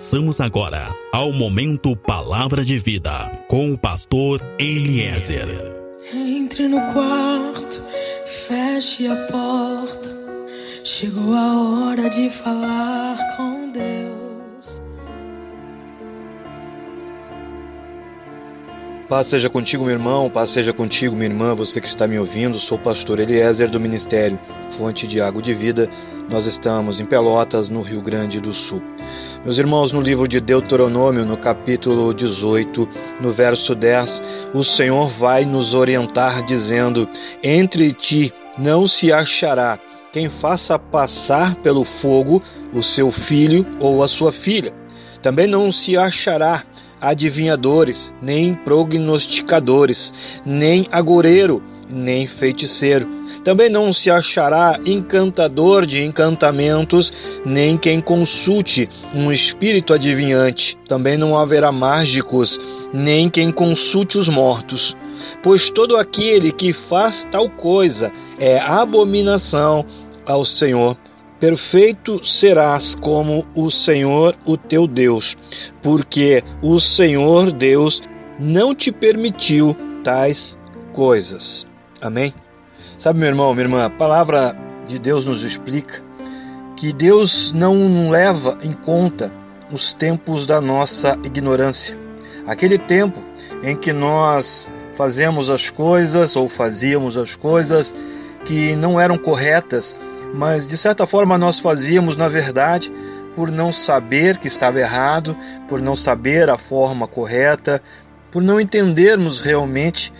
Passamos agora ao momento Palavra de Vida com o pastor Eliezer. Entre no quarto, feche a porta. Chegou a hora de falar com Deus. Paz seja contigo, meu irmão, paz seja contigo, minha irmã, você que está me ouvindo. Sou o pastor Eliezer do Ministério Fonte de Água de Vida. Nós estamos em Pelotas, no Rio Grande do Sul. Meus irmãos, no livro de Deuteronômio, no capítulo 18, no verso 10, o Senhor vai nos orientar dizendo: Entre ti não se achará quem faça passar pelo fogo o seu filho ou a sua filha. Também não se achará adivinhadores, nem prognosticadores, nem agoureiro, nem feiticeiro também não se achará encantador de encantamentos, nem quem consulte um espírito adivinhante. Também não haverá mágicos, nem quem consulte os mortos. Pois todo aquele que faz tal coisa é abominação ao Senhor. Perfeito serás como o Senhor, o teu Deus, porque o Senhor Deus não te permitiu tais coisas. Amém? Sabe, meu irmão, minha irmã, a palavra de Deus nos explica que Deus não leva em conta os tempos da nossa ignorância. Aquele tempo em que nós fazemos as coisas ou fazíamos as coisas que não eram corretas, mas de certa forma nós fazíamos na verdade por não saber que estava errado, por não saber a forma correta, por não entendermos realmente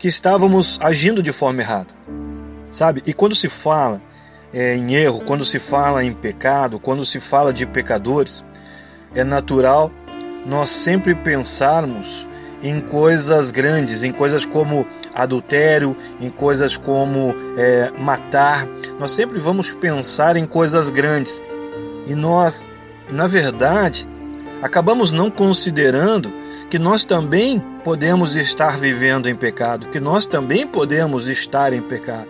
que estávamos agindo de forma errada. Sabe? E quando se fala é, em erro, quando se fala em pecado, quando se fala de pecadores, é natural nós sempre pensarmos em coisas grandes, em coisas como adultério, em coisas como é, matar. Nós sempre vamos pensar em coisas grandes. E nós, na verdade, acabamos não considerando que nós também podemos estar vivendo em pecado, que nós também podemos estar em pecado.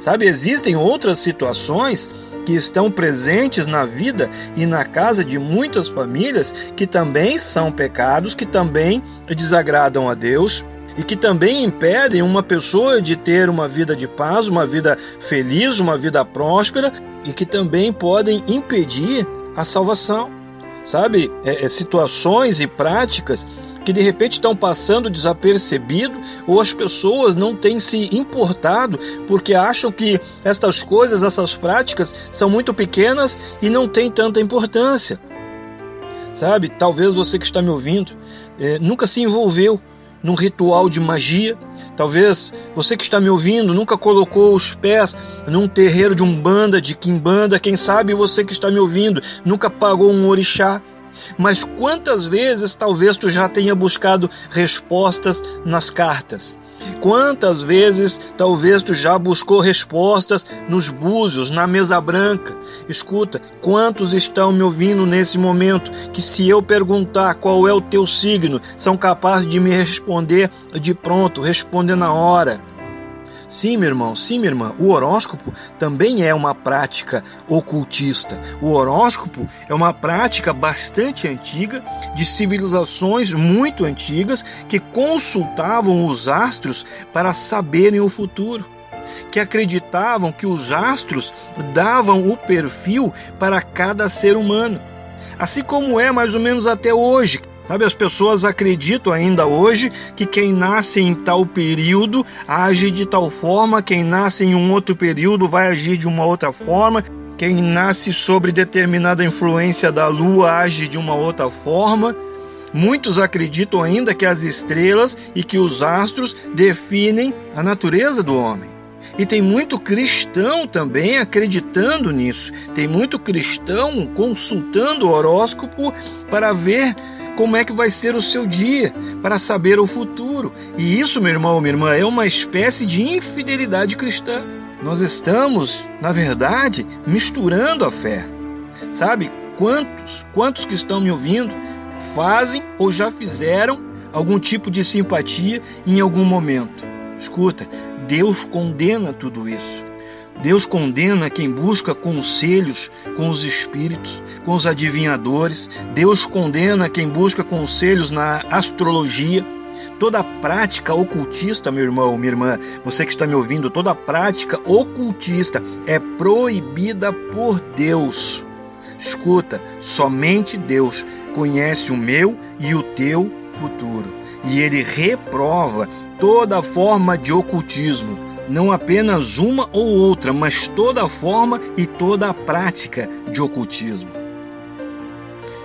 Sabe, existem outras situações que estão presentes na vida e na casa de muitas famílias que também são pecados, que também desagradam a Deus e que também impedem uma pessoa de ter uma vida de paz, uma vida feliz, uma vida próspera e que também podem impedir a salvação. Sabe, é, é, situações e práticas que de repente estão passando desapercebido ou as pessoas não têm se importado porque acham que estas coisas, essas práticas são muito pequenas e não têm tanta importância. Sabe, talvez você que está me ouvindo é, nunca se envolveu num ritual de magia. Talvez você que está me ouvindo nunca colocou os pés num terreiro de umbanda, de quimbanda. Quem sabe você que está me ouvindo nunca pagou um orixá. Mas quantas vezes talvez tu já tenha buscado respostas nas cartas? Quantas vezes talvez tu já buscou respostas nos búzios, na mesa branca? Escuta, quantos estão me ouvindo nesse momento que se eu perguntar qual é o teu signo, são capazes de me responder de pronto, responder na hora? Sim, meu irmão, sim, minha irmã, o horóscopo também é uma prática ocultista. O horóscopo é uma prática bastante antiga de civilizações muito antigas que consultavam os astros para saberem o futuro que acreditavam que os astros davam o perfil para cada ser humano. Assim como é mais ou menos até hoje, Sabe, as pessoas acreditam ainda hoje que quem nasce em tal período age de tal forma, quem nasce em um outro período vai agir de uma outra forma, quem nasce sobre determinada influência da lua age de uma outra forma. Muitos acreditam ainda que as estrelas e que os astros definem a natureza do homem. E tem muito cristão também acreditando nisso. Tem muito cristão consultando o horóscopo para ver como é que vai ser o seu dia, para saber o futuro. E isso, meu irmão, minha irmã, é uma espécie de infidelidade cristã. Nós estamos, na verdade, misturando a fé. Sabe quantos, quantos que estão me ouvindo fazem ou já fizeram algum tipo de simpatia em algum momento? Escuta, Deus condena tudo isso. Deus condena quem busca conselhos com os espíritos, com os adivinhadores. Deus condena quem busca conselhos na astrologia. Toda prática ocultista, meu irmão, minha irmã, você que está me ouvindo, toda prática ocultista é proibida por Deus. Escuta, somente Deus conhece o meu e o teu futuro. E ele reprova toda forma de ocultismo, não apenas uma ou outra, mas toda a forma e toda a prática de ocultismo.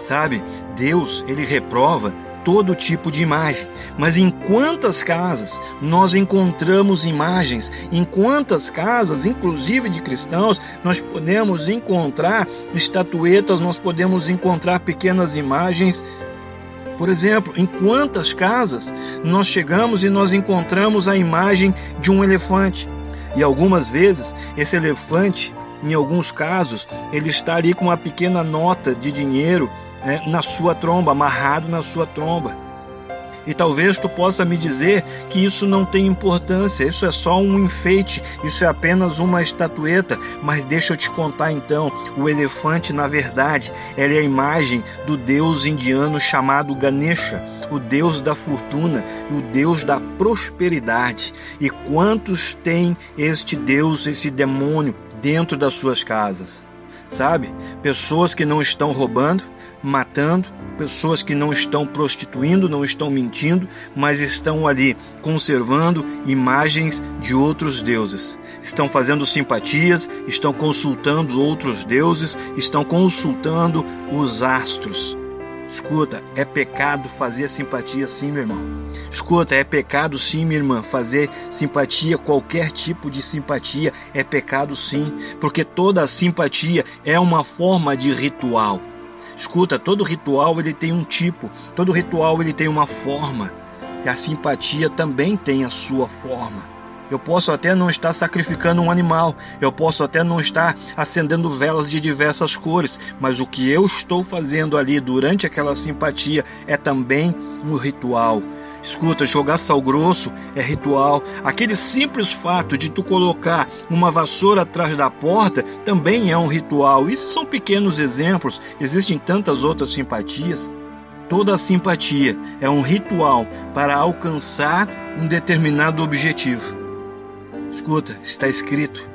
Sabe, Deus, ele reprova todo tipo de imagem. Mas em quantas casas nós encontramos imagens? Em quantas casas, inclusive de cristãos, nós podemos encontrar estatuetas, nós podemos encontrar pequenas imagens por exemplo, em quantas casas nós chegamos e nós encontramos a imagem de um elefante? E algumas vezes esse elefante, em alguns casos, ele está ali com uma pequena nota de dinheiro né, na sua tromba, amarrado na sua tromba. E talvez tu possa me dizer que isso não tem importância, isso é só um enfeite, isso é apenas uma estatueta. Mas deixa eu te contar então: o elefante, na verdade, ele é a imagem do deus indiano chamado Ganesha, o deus da fortuna, o deus da prosperidade. E quantos tem este deus, esse demônio, dentro das suas casas? Sabe? Pessoas que não estão roubando, matando, pessoas que não estão prostituindo, não estão mentindo, mas estão ali conservando imagens de outros deuses. Estão fazendo simpatias, estão consultando outros deuses, estão consultando os astros. Escuta, é pecado fazer simpatia sim, meu irmão. Escuta, é pecado sim, minha irmã, fazer simpatia, qualquer tipo de simpatia é pecado sim, porque toda simpatia é uma forma de ritual. Escuta, todo ritual ele tem um tipo, todo ritual ele tem uma forma. E a simpatia também tem a sua forma. Eu posso até não estar sacrificando um animal, eu posso até não estar acendendo velas de diversas cores, mas o que eu estou fazendo ali durante aquela simpatia é também um ritual. Escuta, jogar sal grosso é ritual. Aquele simples fato de tu colocar uma vassoura atrás da porta também é um ritual. Isso são pequenos exemplos. Existem tantas outras simpatias. Toda simpatia é um ritual para alcançar um determinado objetivo. Escuta, está escrito: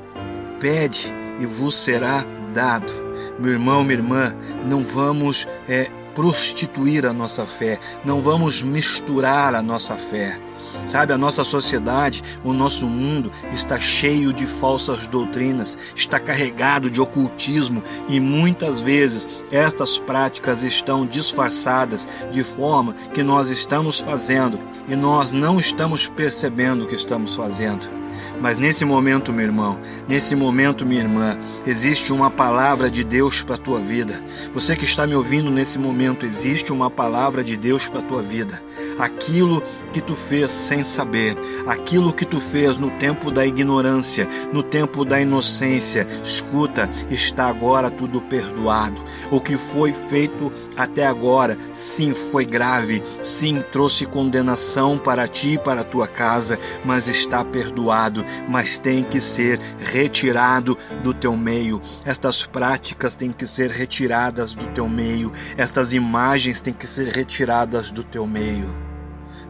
pede e vos será dado. Meu irmão, minha irmã, não vamos é, prostituir a nossa fé, não vamos misturar a nossa fé. Sabe, a nossa sociedade, o nosso mundo está cheio de falsas doutrinas, está carregado de ocultismo e muitas vezes estas práticas estão disfarçadas de forma que nós estamos fazendo e nós não estamos percebendo o que estamos fazendo. Mas nesse momento, meu irmão, nesse momento, minha irmã, existe uma palavra de Deus para a tua vida. Você que está me ouvindo nesse momento, existe uma palavra de Deus para a tua vida. Aquilo que tu fez sem saber, aquilo que tu fez no tempo da ignorância, no tempo da inocência, escuta, está agora tudo perdoado. O que foi feito até agora, sim, foi grave, sim, trouxe condenação para ti e para a tua casa, mas está perdoado mas tem que ser retirado do teu meio. Estas práticas têm que ser retiradas do teu meio. Estas imagens têm que ser retiradas do teu meio.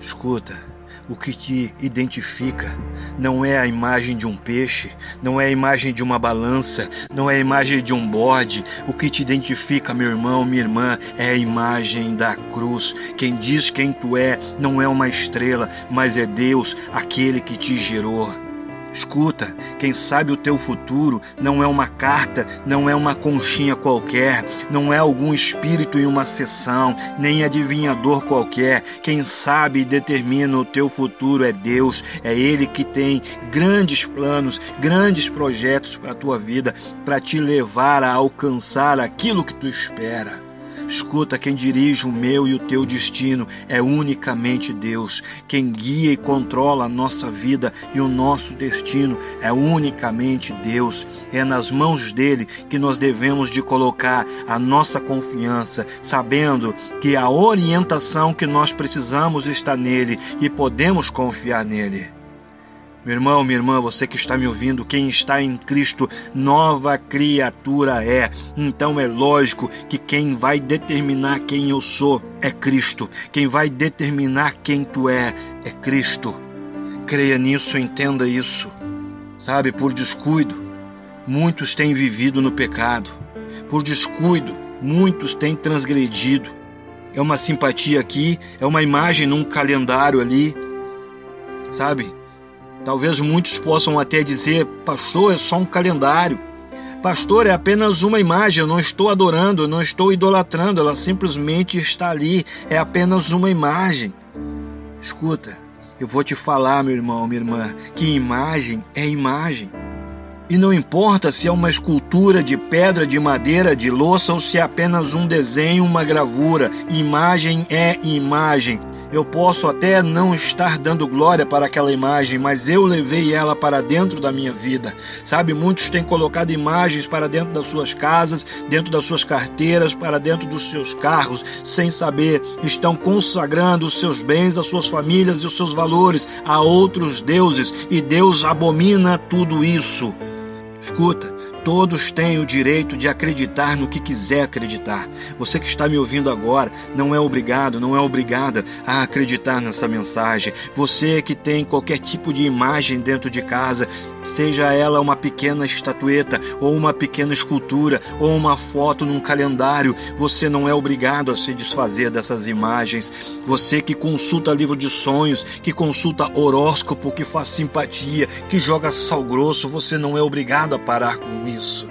Escuta, o que te identifica não é a imagem de um peixe, não é a imagem de uma balança, não é a imagem de um bode. O que te identifica, meu irmão, minha irmã, é a imagem da cruz. Quem diz quem tu é não é uma estrela, mas é Deus, aquele que te gerou. Escuta, quem sabe o teu futuro não é uma carta, não é uma conchinha qualquer, não é algum espírito em uma sessão, nem adivinhador qualquer. Quem sabe e determina o teu futuro é Deus, é Ele que tem grandes planos, grandes projetos para a tua vida, para te levar a alcançar aquilo que tu espera. Escuta, quem dirige o meu e o teu destino é unicamente Deus. Quem guia e controla a nossa vida e o nosso destino é unicamente Deus. É nas mãos dele que nós devemos de colocar a nossa confiança, sabendo que a orientação que nós precisamos está nele e podemos confiar nele. Meu irmão, minha irmã, você que está me ouvindo, quem está em Cristo, nova criatura é. Então é lógico que quem vai determinar quem eu sou é Cristo. Quem vai determinar quem tu é é Cristo. Creia nisso, entenda isso. Sabe, por descuido, muitos têm vivido no pecado. Por descuido, muitos têm transgredido. É uma simpatia aqui, é uma imagem num calendário ali. Sabe? Talvez muitos possam até dizer: Pastor, é só um calendário. Pastor, é apenas uma imagem, eu não estou adorando, eu não estou idolatrando, ela simplesmente está ali, é apenas uma imagem. Escuta, eu vou te falar, meu irmão, minha irmã, que imagem é imagem. E não importa se é uma escultura de pedra, de madeira, de louça ou se é apenas um desenho, uma gravura, imagem é imagem. Eu posso até não estar dando glória para aquela imagem, mas eu levei ela para dentro da minha vida. Sabe, muitos têm colocado imagens para dentro das suas casas, dentro das suas carteiras, para dentro dos seus carros, sem saber, estão consagrando os seus bens, as suas famílias e os seus valores a outros deuses, e Deus abomina tudo isso. Escuta, Todos têm o direito de acreditar no que quiser acreditar. Você que está me ouvindo agora não é obrigado, não é obrigada a acreditar nessa mensagem. Você que tem qualquer tipo de imagem dentro de casa, seja ela uma pequena estatueta, ou uma pequena escultura, ou uma foto num calendário, você não é obrigado a se desfazer dessas imagens. Você que consulta livro de sonhos, que consulta horóscopo, que faz simpatia, que joga sal grosso, você não é obrigado a parar com isso isso.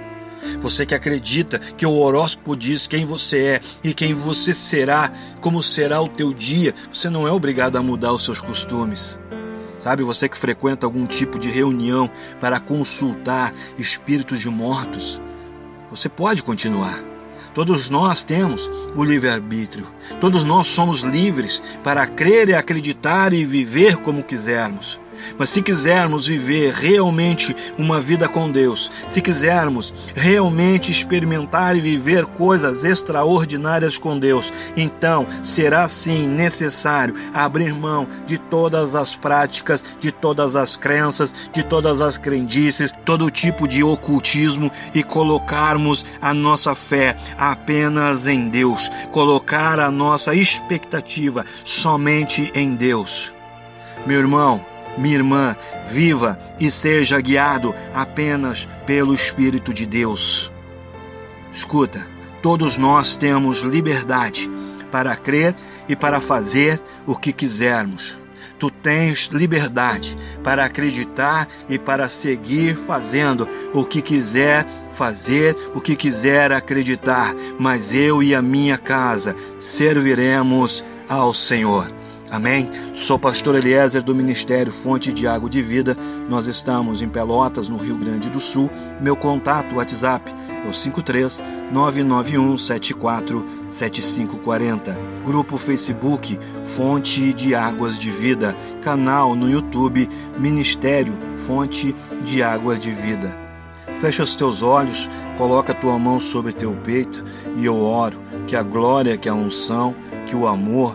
Você que acredita que o horóscopo diz quem você é e quem você será, como será o teu dia, você não é obrigado a mudar os seus costumes. Sabe, você que frequenta algum tipo de reunião para consultar espíritos de mortos, você pode continuar. Todos nós temos o livre-arbítrio. Todos nós somos livres para crer e acreditar e viver como quisermos. Mas se quisermos viver realmente uma vida com Deus, se quisermos realmente experimentar e viver coisas extraordinárias com Deus, então será sim necessário abrir mão de todas as práticas, de todas as crenças, de todas as crendices, todo tipo de ocultismo e colocarmos a nossa fé apenas em Deus, colocar a nossa expectativa somente em Deus. Meu irmão, minha irmã, viva e seja guiado apenas pelo Espírito de Deus. Escuta, todos nós temos liberdade para crer e para fazer o que quisermos. Tu tens liberdade para acreditar e para seguir fazendo o que quiser fazer, o que quiser acreditar, mas eu e a minha casa serviremos ao Senhor. Amém? Sou pastor Eliezer do Ministério Fonte de Água de Vida. Nós estamos em Pelotas, no Rio Grande do Sul. Meu contato WhatsApp é o 53 991 74 7540. Grupo Facebook Fonte de Águas de Vida. Canal no YouTube Ministério Fonte de Águas de Vida. Fecha os teus olhos, coloca a tua mão sobre teu peito e eu oro que a glória, que a unção, que o amor